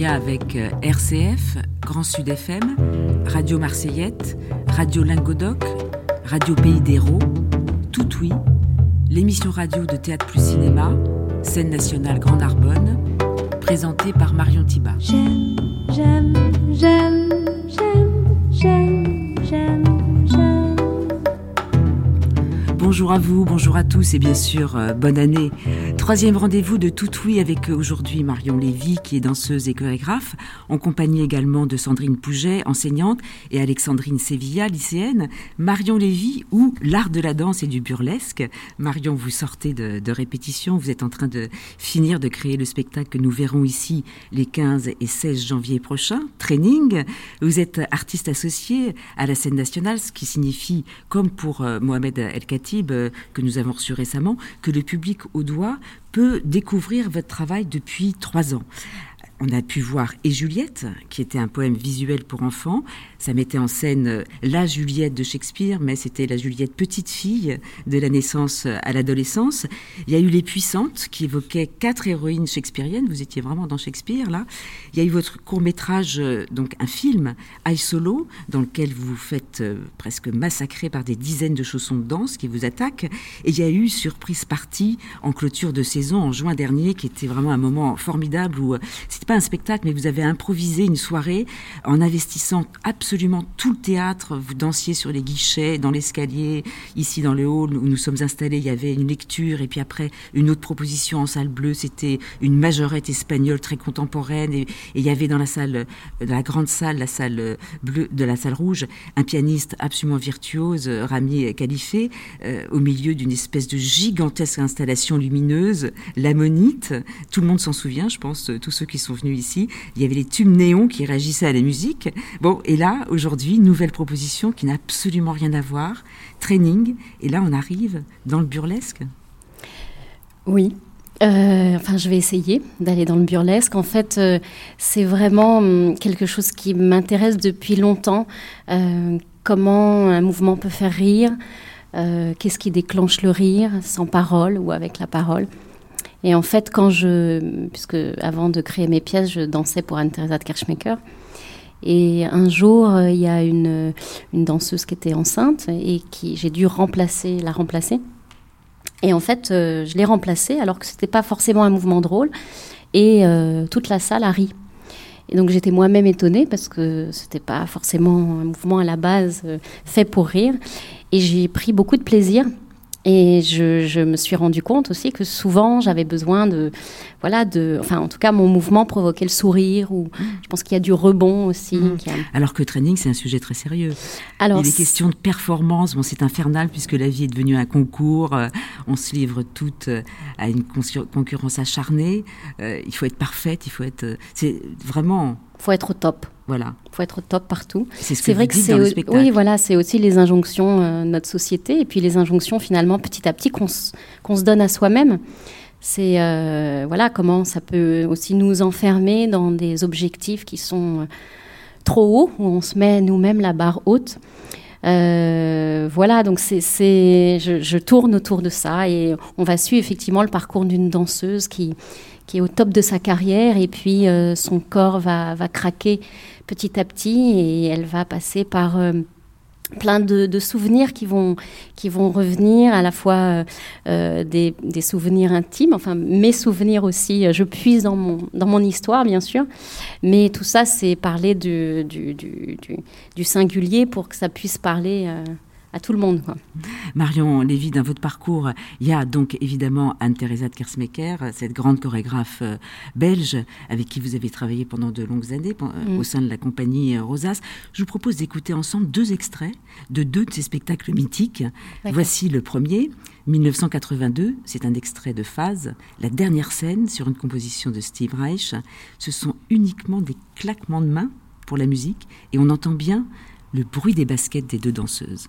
partenariat avec euh, RCF, Grand Sud FM, Radio Marseillette, Radio Lingodoc, Radio Pays d'Hérault, Tout Oui, l'émission radio de Théâtre plus Cinéma, scène nationale Grand Narbonne, présentée par Marion Thiba. J'aime, j'aime, j'aime, j'aime, j'aime, j'aime. Bonjour à vous, bonjour à tous et bien sûr, euh, bonne année. Troisième rendez-vous de Tout Oui avec euh, aujourd'hui Marion Lévy qui est danseuse et chorégraphe, en compagnie également de Sandrine Pouget, enseignante, et Alexandrine Sevilla, lycéenne. Marion Lévy ou l'art de la danse et du burlesque. Marion, vous sortez de, répétition, vous êtes en train de finir de créer le spectacle que nous verrons ici les 15 et 16 janvier prochains, Training. Vous êtes artiste associé à la scène nationale, ce qui signifie, comme pour euh, Mohamed El Khatib, euh, que nous avons reçu récemment, que le public au doigt peut découvrir votre travail depuis trois ans on a pu voir Et Juliette, qui était un poème visuel pour enfants. Ça mettait en scène euh, la Juliette de Shakespeare, mais c'était la Juliette petite fille de la naissance à l'adolescence. Il y a eu Les Puissantes, qui évoquaient quatre héroïnes shakespeariennes. Vous étiez vraiment dans Shakespeare, là. Il y a eu votre court-métrage, euh, donc un film, I Solo, dans lequel vous vous faites euh, presque massacrer par des dizaines de chaussons de danse qui vous attaquent. Et il y a eu Surprise Party en clôture de saison en juin dernier, qui était vraiment un moment formidable où c'était un spectacle, mais vous avez improvisé une soirée en investissant absolument tout le théâtre. Vous dansiez sur les guichets, dans l'escalier, ici dans le hall où nous sommes installés. Il y avait une lecture et puis après une autre proposition en salle bleue. C'était une majorette espagnole très contemporaine et, il y avait dans la salle, dans la grande salle, la salle bleue de la salle rouge, un pianiste absolument virtuose, Rami Califé, euh, au milieu d'une espèce de gigantesque installation lumineuse, l'ammonite. Tout le monde s'en souvient, je pense, tous ceux qui sont venus ici, il y avait les tubes néons qui réagissaient à la musique. Bon, et là, aujourd'hui, nouvelle proposition qui n'a absolument rien à voir, training, et là, on arrive dans le burlesque. Oui, euh, enfin, je vais essayer d'aller dans le burlesque. En fait, euh, c'est vraiment hum, quelque chose qui m'intéresse depuis longtemps. Euh, comment un mouvement peut faire rire Qu'est-ce qui déclenche le rire, sans parole ou avec la parole et en fait, quand je, puisque avant de créer mes pièces, je dansais pour Anne-Theresa de Kirchmaker. Et un jour, euh, il y a une, une danseuse qui était enceinte et qui j'ai dû remplacer, la remplacer. Et en fait, euh, je l'ai remplacée alors que c'était pas forcément un mouvement drôle. Et euh, toute la salle a ri. Et donc j'étais moi-même étonnée parce que c'était pas forcément un mouvement à la base fait pour rire. Et j'ai pris beaucoup de plaisir et je, je, me suis rendu compte aussi que souvent j'avais besoin de, voilà, de, enfin en tout cas mon mouvement provoquait le sourire ou je pense qu'il y a du rebond aussi. Mmh. Alors que training c'est un sujet très sérieux. Alors, Il est question de performance, bon c'est infernal puisque la vie est devenue un concours, euh, on se livre toutes euh, à une concurrence acharnée, euh, il faut être parfaite, il faut être, c'est vraiment. Faut être au top. Voilà. Il faut être top partout. C'est ce que vrai que c'est oui, voilà, c'est aussi les injonctions euh, de notre société et puis les injonctions finalement petit à petit qu'on se donne à soi-même. C'est euh, voilà comment ça peut aussi nous enfermer dans des objectifs qui sont euh, trop hauts où on se met nous-mêmes la barre haute. voilà, donc c'est, je, je, tourne autour de ça et on va suivre effectivement le parcours d'une danseuse qui, qui est au top de sa carrière et puis son corps va, va craquer petit à petit et elle va passer par euh, plein de, souvenirs qui vont, qui vont revenir, à la fois euh, euh, des, souvenirs intimes, enfin mes souvenirs aussi, je puise dans mon, dans mon histoire bien sûr, mais tout ça c'est parler du, du, du, singulier pour que ça puisse parler à tout le monde. Marion Lévy, dans votre parcours, il y a donc évidemment Anne-Theresa de Kersmaker, cette grande chorégraphe euh, belge avec qui vous avez travaillé pendant de longues années euh, mm. au sein de la compagnie euh, Rosas. Je vous propose d'écouter ensemble deux extraits de deux de ces spectacles mythiques. Voici le premier, 1982, c'est un extrait de Phase, la dernière scène sur une composition de Steve Reich. Ce sont uniquement des claquements de mains pour la musique et on entend bien le bruit des baskets des deux danseuses.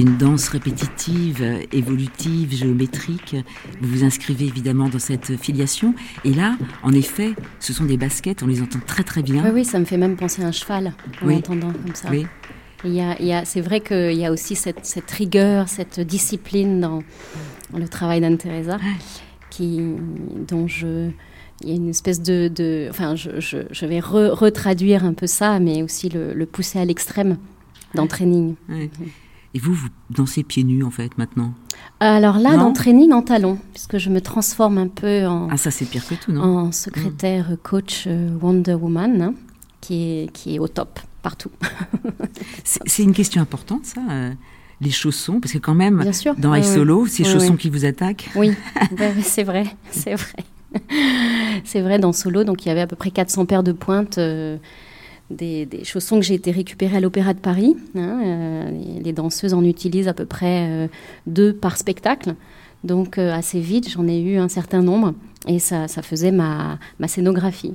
C'est une danse répétitive, évolutive, géométrique. Vous vous inscrivez évidemment dans cette filiation. Et là, en effet, ce sont des baskets, on les entend très très bien. Oui, oui, ça me fait même penser à un cheval en Oui. entendant comme ça. Oui. Il y a, il y a- c'est vrai qu'il y a aussi cette, cette rigueur, cette discipline dans, le travail d'Anne-Teresa, qui, dont je, il y a une espèce de, de- enfin, je, je- je vais re- retraduire un peu ça, mais aussi le, le pousser à l'extrême dans training. Ouais. Et vous, vous dansez pieds nus en fait maintenant. Alors là, Non dans training en talon, puisque je me transforme un peu en, Ah ça c'est pire que tout, non en secrétaire coach euh, Wonder Woman, hein, qui, est, qui est au top partout. C'est c'est une question importante ça, euh, les chaussons, parce que quand même, Bien sûr. dans Ouais, High ouais. Solo, ces Ouais, chaussons qui vous attaquent. Oui, c'est vrai, c'est vrai. C'est vrai, dans Solo, donc il y avait à peu près 400 paires de pointes, euh, des, des chaussons que j'ai été récupérés à l'Opéra de Paris. hein, euh, les- danseuses en utilisent à peu près euh, deux par spectacle. Donc euh, assez vite, j'en ai eu un certain nombre et ça, ça faisait ma, ma scénographie.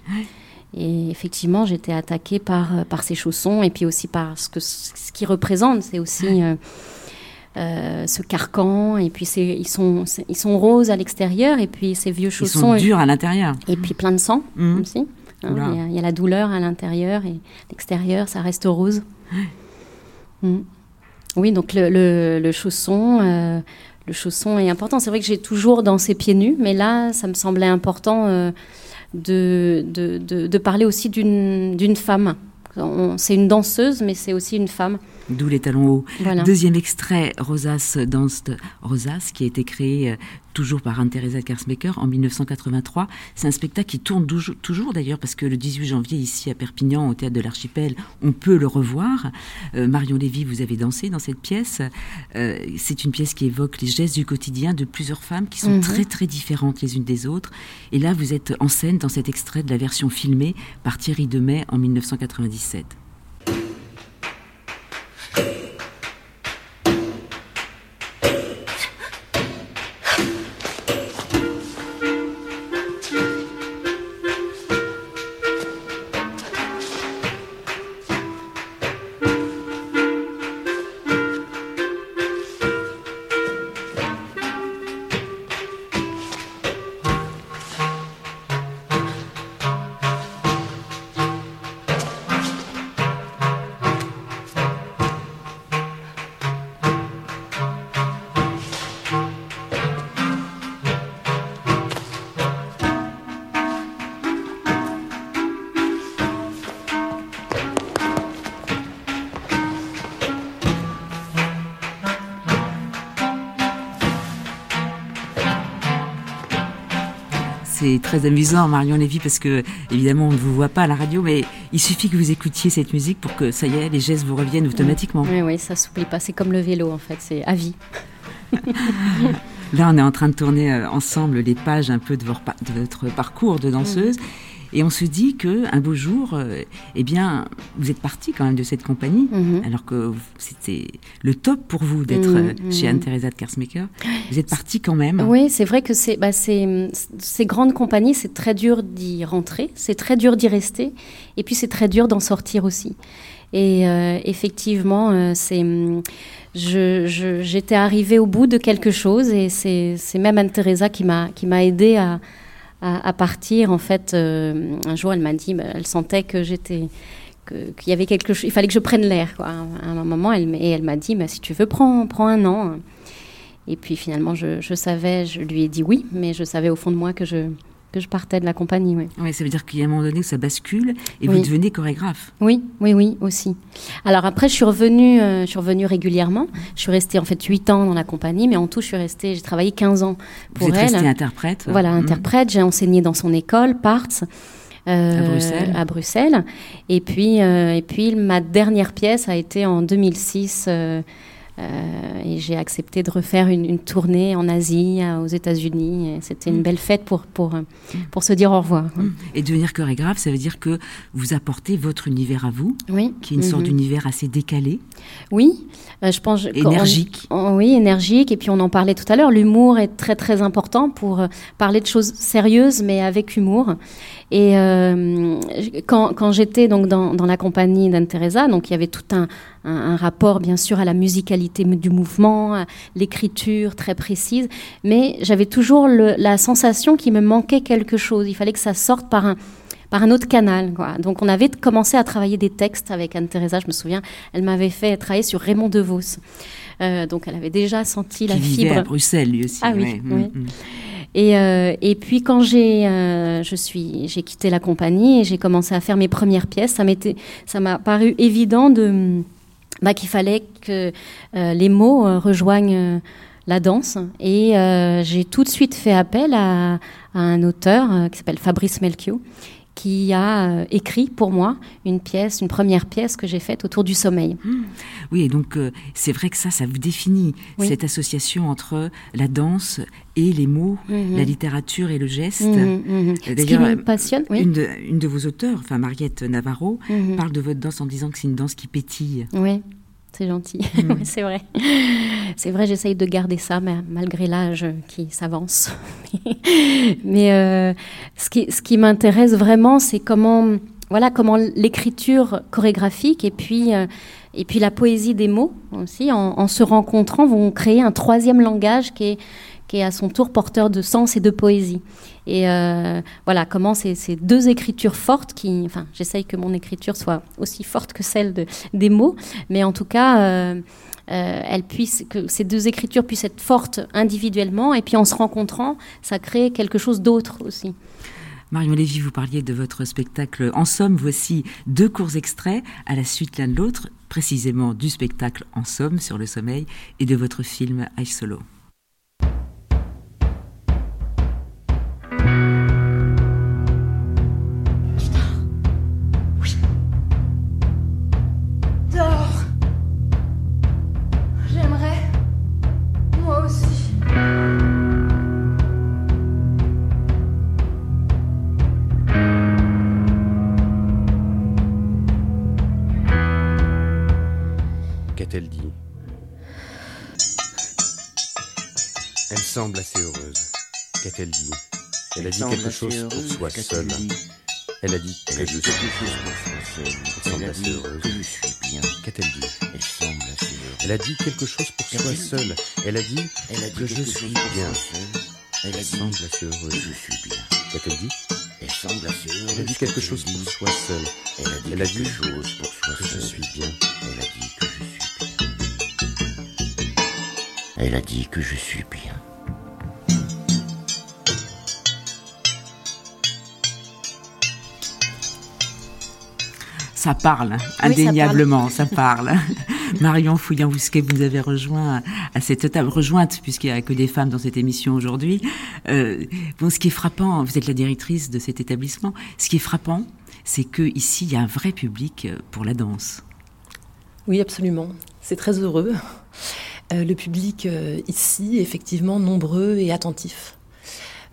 Et effectivement, j'étais attaquée par, par ces chaussons et puis aussi par ce que ce qu'ils représentent. C'est aussi ce carcan et puis c'est- ils sont, ils sont roses à l'extérieur et puis ces vieux Ils chaussons sont et, durs à l'intérieur. et puis plein de sang Mhm. aussi. Hein. Il y, a- il y a la douleur à l'intérieur et l'extérieur, ça reste rose. Mm. Oui, donc le, le- le chausson, euh, le chausson est important. C'est vrai que j'ai toujours dansé pieds nus, mais là, ça me semblait important euh, de, de, de- de parler aussi d'une femme. C'est une danseuse, mais c'est aussi une femme. D'où les talons hauts. Voilà. Deuxième extrait, Rosas danse Rosas, qui a été créé euh, toujours par Anne-Theresa Kersmaker en 1983. C'est un spectacle qui tourne toujours, toujours d'ailleurs, parce que le 18 janvier, ici à Perpignan, au Théâtre de l'Archipel, on peut le revoir. Euh, Marion Lévy, vous avez dansé dans cette pièce. Euh, c'est une pièce qui évoque les gestes du quotidien de plusieurs femmes qui sont Mhm. très très différentes les unes des autres. Et là, vous êtes en scène dans cet extrait de la version filmée par Thierry Demet en 1997. C'est très amusant, Marion Lévy, parce que, évidemment, on ne vous voit pas à la radio, mais il suffit que vous écoutiez cette musique pour que, ça y est, les gestes vous reviennent automatiquement. Oui, oui, ça s'oublie pas. C'est comme le vélo, en fait. C'est à vie. Là, on est en train de tourner euh, ensemble les pages un peu de, votre par- de votre parcours de danseuse. Et on se dit que un beau jour, euh, eh bien, vous êtes partie quand même de cette compagnie, Mhm. alors que c'était le top pour vous d'être Mhm, euh, chez mhm. Anne-Theresa de Kersmaker. Vous êtes partie quand même. Oui, c'est vrai que c'est, bah, c'est, ces grandes compagnies, c'est très dur d'y rentrer, c'est très dur d'y rester, et puis c'est très dur d'en sortir aussi. Et euh, effectivement, euh, c'est, j'étais arrivée au bout de quelque chose, et c'est, c'est même Anne-Theresa qui m'a, qui m'a aidée à, à, partir. En fait, euh, un jour, elle m'a dit, bah, elle sentait que j'étais qu'il y avait quelque chose, il fallait que je prenne l'air. À un moment, elle, et elle m'a dit, bah, si tu veux, prends, prends un an. Et puis finalement, je savais, je lui ai dit oui, mais je savais au fond de moi que je, que je partais de la compagnie. Oui, Oui, ça veut dire qu'il y a un moment donné où ça bascule et Oui. vous devenez chorégraphe. oui, oui, oui, aussi. Alors après, je suis revenue, euh, je suis revenue régulièrement. Je suis restée en fait 8 ans dans la compagnie, mais en tout, je suis restée, j'ai travaillé 15 ans pour vous êtes elle. restée interprète. Voilà, Mhm. interprète. J'ai enseigné dans son école, Parts. euh, À Bruxelles. à Bruxelles. Et puis, euh, et puis, ma dernière pièce a été en 2006. Euh, et j'ai accepté de refaire une, une tournée en Asie, aux États-Unis. C'était une Mm. belle fête pour, pour, euh, pour se dire au revoir. Mhm. Et devenir chorégraphe, ça veut dire que vous apportez votre univers à vous, Oui. qui est une sorte Mhm. d'univers assez décalé, Oui, euh, je pense. on- énergique. Oui, énergique. Et puis on en parlait tout à l'heure. L'humour est très très important pour euh, parler de choses sérieuses, mais avec humour. Et euh, quand, quand j'étais donc dans, dans la compagnie d'Anne Teresa, donc il y avait tout un, un, rapport bien sûr à la musicalité du mouvement, l'écriture très précise, mais j'avais toujours la sensation qu'il me manquait quelque chose. Il fallait que ça sorte par un, par un autre canal. Quoi. Donc on avait commencé à travailler des textes avec Anne-Thérèse, je me souviens, elle m'avait fait travailler sur Raymond DeVos. Euh, donc elle avait déjà senti la fibre. à Bruxelles lui aussi. Ah oui. oui. Mm, mm. Et, euh, et, puis quand j'ai euh, je suis j'ai quitté la compagnie et j'ai commencé à faire mes premières pièces, ça m'était ça m'a paru évident de bah, qu'il fallait que les mots rejoignent la danse. Et j'ai tout de suite fait appel à, à un auteur qui s'appelle Fabrice Melchior, qui a euh, écrit pour moi une pièce, une première pièce que j'ai faite autour du sommeil. Mmh. Oui, et donc euh, c'est vrai que ça, ça vous définit cette association entre la danse et les mots, mmh. la littérature et le geste. Mmh, Ce qui me passionne, oui. une, de, une de vos auteurs, enfin Mariette Navarro, parle de votre danse en disant que c'est une danse qui pétille. Oui. C'est gentil, mm. c'est vrai. C'est vrai, j'essaye de garder ça, mais malgré l'âge qui s'avance. mais euh, ce qui, ce qui m'intéresse vraiment, c'est comment, voilà, comment l'écriture chorégraphique et puis, euh, et puis la poésie des mots aussi, en, en se rencontrant, vont créer un troisième langage qui est qui est à son tour porteur de sens et de poésie. Et euh, voilà, comment ces, ces, deux écritures fortes, qui, enfin, j'essaye que mon écriture soit aussi forte que celle de, des mots, mais en tout cas, euh, euh, que ces deux écritures puissent être fortes individuellement, et puis en se rencontrant, ça crée quelque chose d'autre aussi. Marion Lévy, vous parliez de votre spectacle. En somme, voici deux courts extraits à la suite l'un de l'autre, précisément du spectacle En somme sur le sommeil et de votre film I Solo. Elle a dit quelque chose pour soi seule. Elle a dit que je suis Elle semble assez heureuse. Que je suis bien. Qu'a-t-elle dit Elle semble assez heureuse. Elle a dit quelque chose pour soi seule. Elle a dit a dit que je suis bien. Elle semble assez heureuse. je suis bien. Qu'a-t-elle dit Elle semble assez heureuse. Elle a dit quelque chose pour dit soi seule. Elle a dit a quelque dit chose pour soi Que je seule. suis bien. Elle a dit que je suis bien. Elle a dit que je suis bien. Ça parle, indéniablement, ça parle. Marion Fouillan-Bousquet, vous nous avez rejoint à cette table, rejointe, puisqu'il n'y a que des femmes dans cette émission aujourd'hui. Euh, bon, ce qui est frappant, vous êtes la directrice de cet établissement, ce qui est frappant, c'est qu'ici, il y a un vrai public pour la danse. Oui, absolument. C'est très heureux. Euh, le public euh, ici, effectivement, nombreux et attentif.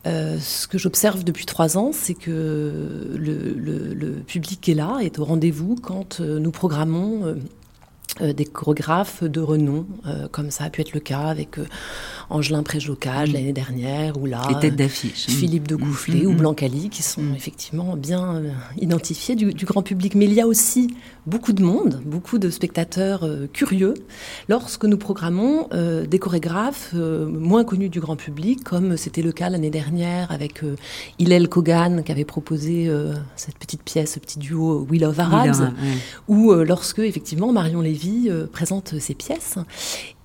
Euh, ce que j'observe depuis trois ans, c'est que le, public est là, est au rendez-vous quand euh, nous programmons euh, des chorégraphes de renom, euh, comme ça a pu être le cas avec euh, Angelin Préjocage l'année dernière, ou là euh. Philippe de Goufflet Mm, ou mm. Blancali, qui sont Mm. effectivement bien euh, identifiés du, du grand public. Mais il y a aussi beaucoup de monde, beaucoup de spectateurs euh, curieux, lorsque nous programmons euh, des chorégraphes euh, moins connus du grand public, comme c'était le cas l'année dernière avec euh, Hillel Kogan, qui avait proposé euh, cette petite pièce, ce petit duo We Love Arabs, ou euh, lorsque effectivement Marion Lévy euh, présente ses pièces.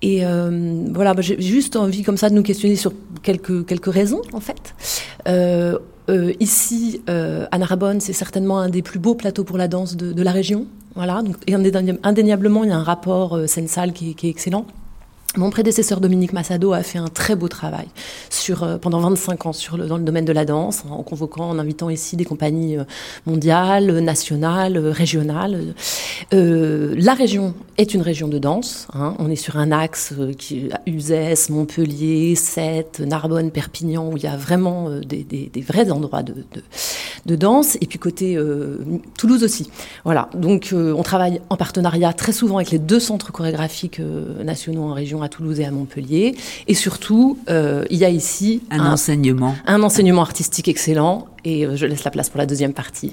Et euh, voilà, bah, j'ai juste envie comme ça de nous questionner sur quelques, quelques raisons en fait. Euh, ici, euh, à Narbonne, c'est certainement un des plus beaux plateaux pour la danse de, la région. Voilà, et indéniable- indéniablement, il y a un rapport scène-salle qui est excellent. Mon prédécesseur Dominique Massado a fait un très beau travail sur, euh, pendant 25 ans sur le, dans le domaine de la danse, en convoquant, en invitant ici des compagnies euh, mondiales, nationales, euh, régionales. Euh, la région est une région de danse. hein. On est sur un axe qui Uzès, Montpellier, Sète, Narbonne, Perpignan, où il y a vraiment des, des- des vrais endroits de, de, de danse. Et puis côté euh, Toulouse aussi. Voilà. Donc on travaille en partenariat très souvent avec les deux centres chorégraphiques nationaux en région, à Toulouse et à Montpellier. Et surtout, euh, il y a ici un, enseignement. Un enseignement artistique excellent. Et euh, je laisse la place pour la deuxième partie.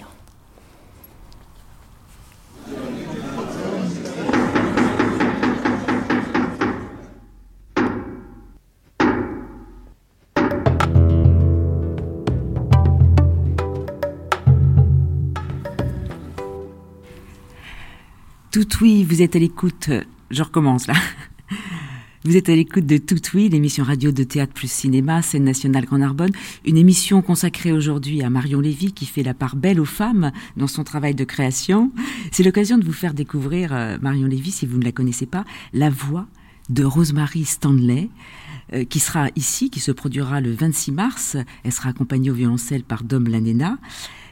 Tout oui, vous êtes à l'écoute. Je recommence là. Vous êtes à l'écoute de Tout Oui, l'émission radio de théâtre plus cinéma, scène nationale Grand Narbonne, une émission consacrée aujourd'hui à Marion Lévy qui fait la part belle aux femmes dans son travail de création. C'est l'occasion de vous faire découvrir euh, Marion Lévy, si vous ne la connaissez pas, la voix de Rosemary Stanley, euh, qui sera ici, qui se produira le 26 mars. Elle sera accompagnée au violoncelle par Dom Lanena.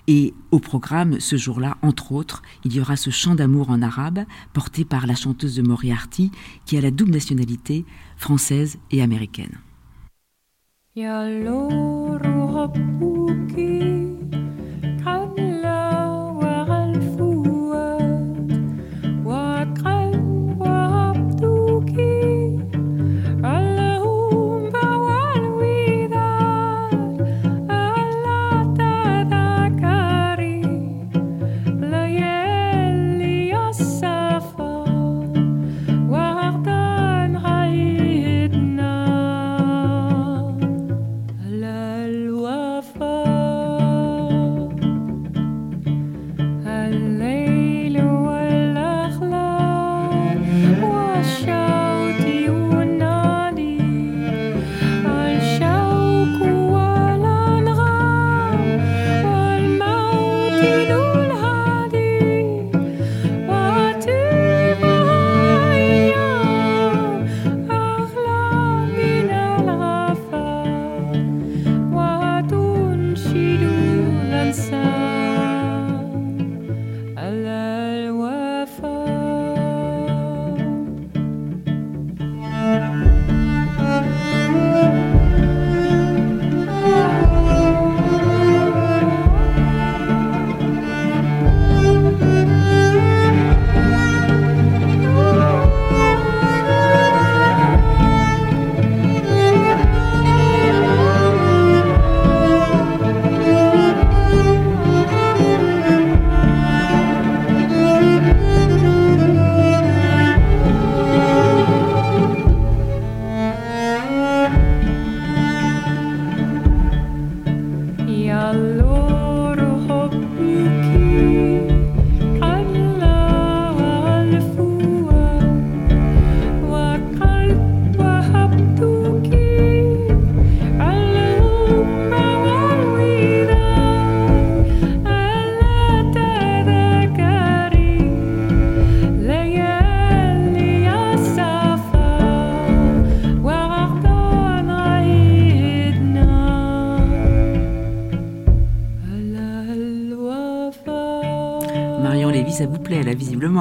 Et au programme, ce jour-là, entre autres, il y aura ce chant d'amour en arabe porté par la chanteuse de Moriarty qui a la double nationalité française et américaine.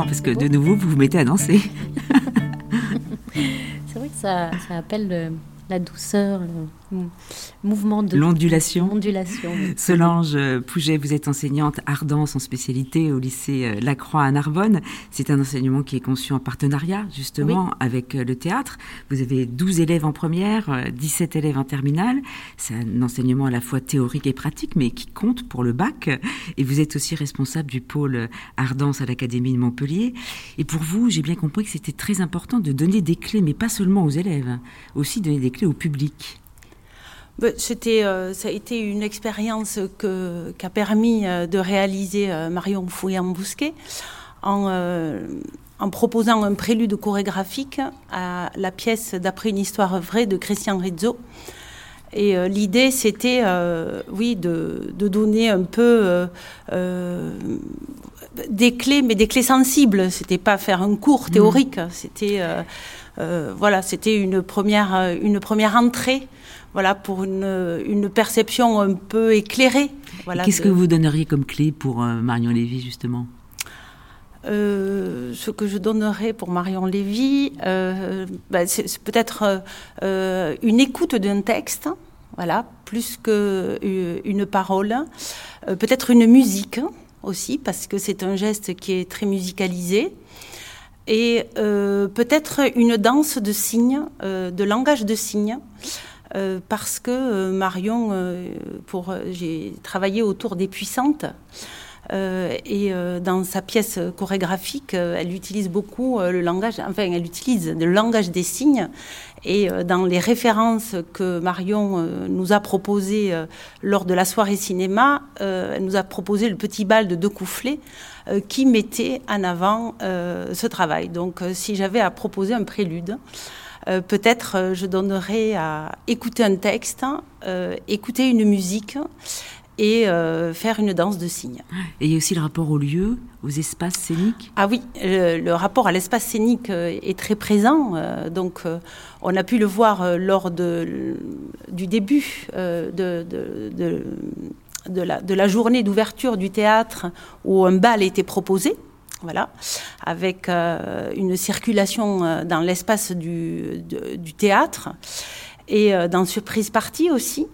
Parce que de nouveau, vous vous mettez à danser. C'est vrai que ça, ça appelle la douceur, mouvement de l'ondulation. L'ondulation. Solange euh, Pouget, vous êtes enseignante ardence en spécialité au lycée euh, Lacroix à Narbonne. C'est un enseignement qui est conçu en partenariat justement avec euh, le théâtre. Vous avez 12 élèves en première, 17 élèves en terminale. C'est un enseignement à la fois théorique et pratique, mais qui compte pour le bac. Et vous êtes aussi responsable du pôle ardence à l'Académie de Montpellier. Et pour vous, j'ai bien compris que c'était très important de donner des clés, mais pas seulement aux élèves, aussi donner des clés au public. Bah, c'était, euh, ça a été une expérience que, qu'a permis euh, de réaliser euh, Marion Fouillant-Bousquet en, proposant un prélude chorégraphique à la pièce d'après une histoire vraie de Christian Rizzo. Et l'idée, c'était, oui, de, donner un peu des clés, mais des clés sensibles. C'était pas faire un cours théorique. C'était, voilà, c'était une première, une première entrée voilà, pour une, perception un peu éclairée. Voilà, Qu'est-ce que vous donneriez comme clé pour euh, Marion Lévy, justement? Euh, ce que je donnerais pour Marion Lévy, euh, bah, c'est peut-être une écoute d'un texte, voilà, plus qu'une parole, peut-être une musique aussi, parce que c'est un geste qui est très musicalisé, et peut-être une danse de signes, de langage de signes. Euh, parce que euh, Marion, euh, pour, j'ai travaillé autour des puissantes. Et dans sa pièce chorégraphique, elle utilise beaucoup le langage, enfin, elle utilise le langage des signes. Et dans les références que Marion nous a proposées lors de la soirée cinéma, elle nous a proposé le petit bal de deux coufflets qui mettait en avant ce travail. Donc, si j'avais à proposer un prélude, euh, peut-être euh, je donnerais à écouter un texte, euh, écouter une musique et faire une danse de signes. Et il y a aussi le rapport au lieu, aux espaces scéniques Ah oui, le, rapport à l'espace scénique est très présent. donc, on a pu le voir lors de, du début de, de, la, de la journée d'ouverture du théâtre où un bal était proposé voilà, avec euh, une circulation euh, dans l'espace du, théâtre et euh, dans Surprise Party aussi.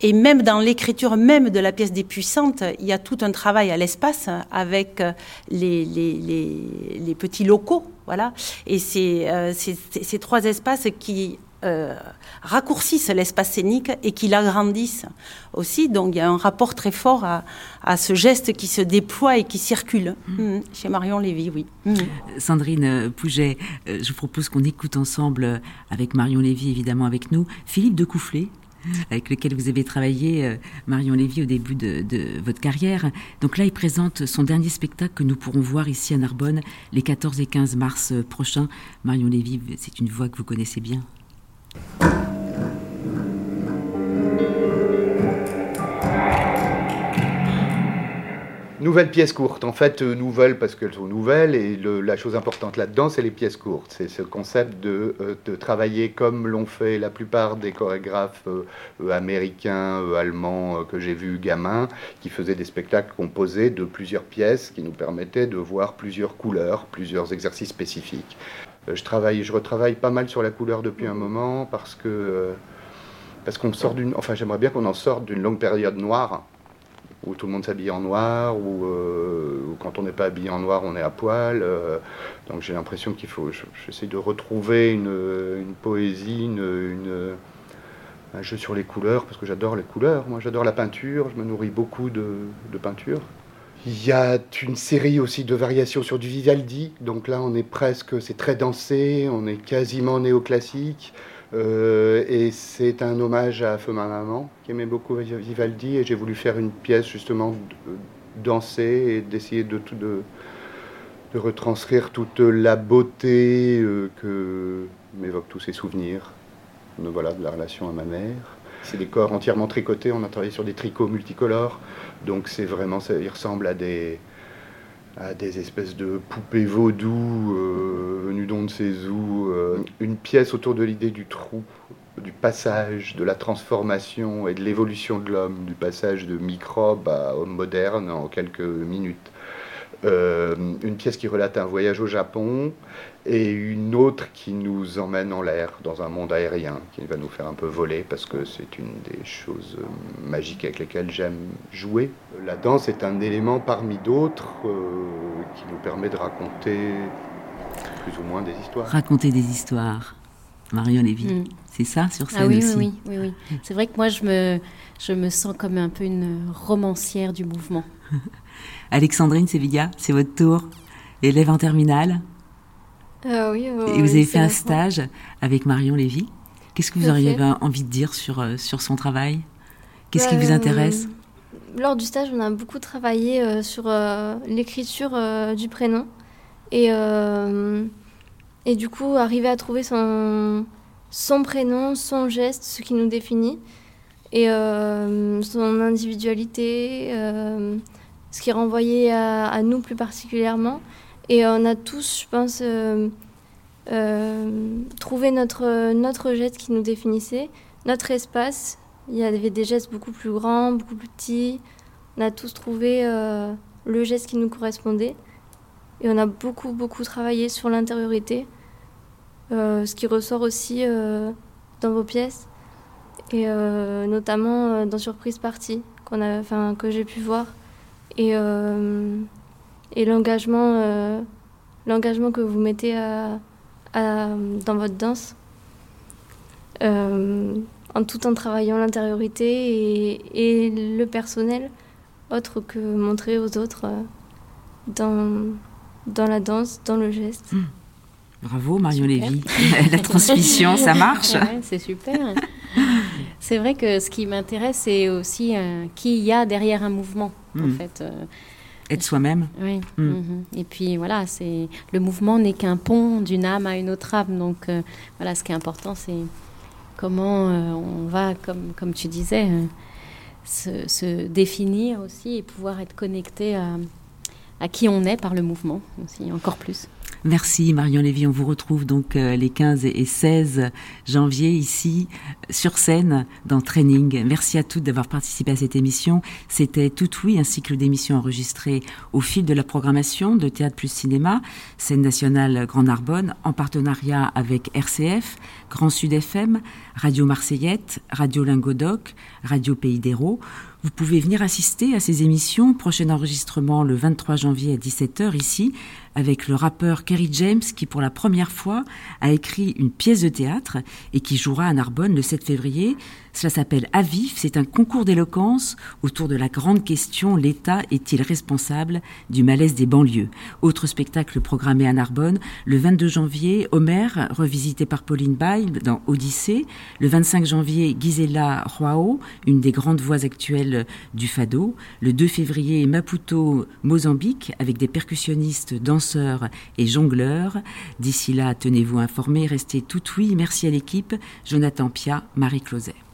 Et même dans l'écriture même de la pièce des puissantes, il y a tout un travail à l'espace avec les, les, petits locaux. Voilà. Et c'est ces trois espaces qui euh, raccourcissent l'espace scénique et qui l'agrandissent aussi. Donc il y a un rapport très fort à, ce geste qui se déploie et qui circule mmh. Mmh. chez Marion Lévy, oui. Mmh. Sandrine Pouget, euh, je vous propose qu'on écoute ensemble, euh, avec Marion Lévy évidemment avec nous, Philippe de Coufflet avec lequel vous avez travaillé, Marion Lévy, au début de, de, votre carrière. Donc là, il présente son dernier spectacle que nous pourrons voir ici à Narbonne les 14 et 15 mars prochains. Marion Lévy, c'est une voix que vous connaissez bien. Nouvelles pièces courtes. En fait, euh, nouvelles parce qu'elles sont nouvelles et la chose importante là-dedans, c'est les pièces courtes. C'est ce concept de, euh, travailler comme l'ont fait la plupart des chorégraphes euh, américains, allemands que j'ai vus gamins, qui faisaient des spectacles composés de plusieurs pièces qui nous permettaient de voir plusieurs couleurs, plusieurs exercices spécifiques. Euh, je travaille, je retravaille pas mal sur la couleur depuis un moment parce que euh, parce qu'on sort d'une, enfin j'aimerais bien qu'on en sorte d'une longue période noire où tout le monde s'habille en noir, ou euh, quand on n'est pas habillé en noir, on est à poil. donc j'ai l'impression qu'il faut, j'essaie de retrouver une, poésie, une, un jeu sur les couleurs, parce que j'adore les couleurs. Moi j'adore la peinture, je me nourris beaucoup de, de peinture. Il y a une série aussi de variations sur du Vivaldi. Donc là, on est presque, c'est très dansé, on est quasiment néoclassique. Euh, et c'est un hommage à Feu ma maman, qui aimait beaucoup Vivaldi. Et j'ai voulu faire une pièce justement danser et d'essayer de, de, retranscrire toute la beauté euh, que m'évoquent tous ces souvenirs. Voilà, de la relation à ma mère. C'est des corps entièrement tricotés. On a travaillé sur des tricots multicolores. Donc c'est vraiment, ça, il ressemble à des, espèces de poupées vaudou euh, venues d'on ne sait une pièce autour de l'idée du trou, du passage, de la transformation et de l'évolution de l'homme, du passage de microbe à homme moderne en quelques minutes. Euh, une pièce qui relate un voyage au Japon et une autre qui nous emmène en l'air dans un monde aérien, qui va nous faire un peu voler parce que c'est une des choses euh, magiques avec lesquelles j'aime jouer. La danse est un élément parmi d'autres euh, qui nous permet de raconter plus ou moins des histoires. Raconter des histoires. Marion Lévy, mm. c'est ça sur scène ah oui, aussi. Oui, oui, oui. oui. C'est vrai que moi, je me, je me sens comme un peu une romancière du mouvement. Alexandrine Sevilla, c'est votre tour, élève en terminale. Euh, oui, Et vous avez fait un stage avec Marion Lévy. Qu'est-ce que vous auriez envie de dire sur, euh, sur son travail? Qu'est-ce qui vous euh, intéresse? Lors du stage, on a beaucoup travaillé sur l'écriture du prénom. Et, et du coup, arriver à trouver son, son prénom, son geste, ce qui nous définit. Et son individualité, ce qui renvoyait à, à, nous plus particulièrement. Et on a tous, je pense, euh, euh, trouvé notre, notre geste qui nous définissait, notre espace. Il y avait des gestes beaucoup plus grands, beaucoup plus petits. On a tous trouvé euh, le geste qui nous correspondait. Et on a beaucoup, beaucoup travaillé sur l'intériorité, ce qui ressort aussi dans vos pièces, et notamment dans Surprise Party, que j'ai pu voir et, euh, et l'engagement, euh, l'engagement que vous mettez à, dans votre danse, euh, en tout en travaillant l'intériorité et, et, le personnel, autre que montrer aux autres euh, dans, dans la danse, dans le geste. Mmh. Bravo Marion Lévy. la transmission, ça marche ouais, C'est super. C'est vrai que ce qui m'intéresse, c'est aussi euh, qui y a derrière un mouvement, en Mm. fait. euh, Être soi-même. oui. Mm. mhm. Et puis voilà, c'est le mouvement n'est qu'un pont d'une âme à une autre âme. Donc euh, voilà, ce qui est important, c'est comment euh, on va, comme, comme tu disais, se, se définir aussi et pouvoir être connecté à, à qui on est par le mouvement aussi, encore plus. Merci Marion Lévy. On vous retrouve donc euh, les 15 et 16 janvier ici sur scène dans Training. Merci à toutes d'avoir participé à cette émission. C'était Tout Oui, un cycle d'émissions enregistré au fil de la programmation de Théâtre plus Cinéma, scène nationale Grand Narbonne, en partenariat avec RCF, Grand Sud FM, Radio Marseillette, Radio Lingodoc, Radio Pays d'Hérault. Vous pouvez venir assister à ces émissions. Prochain enregistrement le 23 janvier à 17h ici avec le rappeur Kerry James qui pour la première fois a écrit une pièce de théâtre et qui jouera à Narbonne le 7 février. Cela s'appelle Avif, c'est un concours d'éloquence autour de la grande question l'État est-il responsable du malaise des banlieues? Autre spectacle programmé à Narbonne le 22 janvier, Homer revisité par Pauline Bail dans Odyssée, le 25 janvier Gisela Roao, une des grandes voix actuelles du fado, le 2 février Maputo Mozambique avec des percussionnistes, et jongleurs. D'ici là, tenez-vous informés, restez tout oui. Merci à l'équipe, Jonathan Pia, Marie Closet.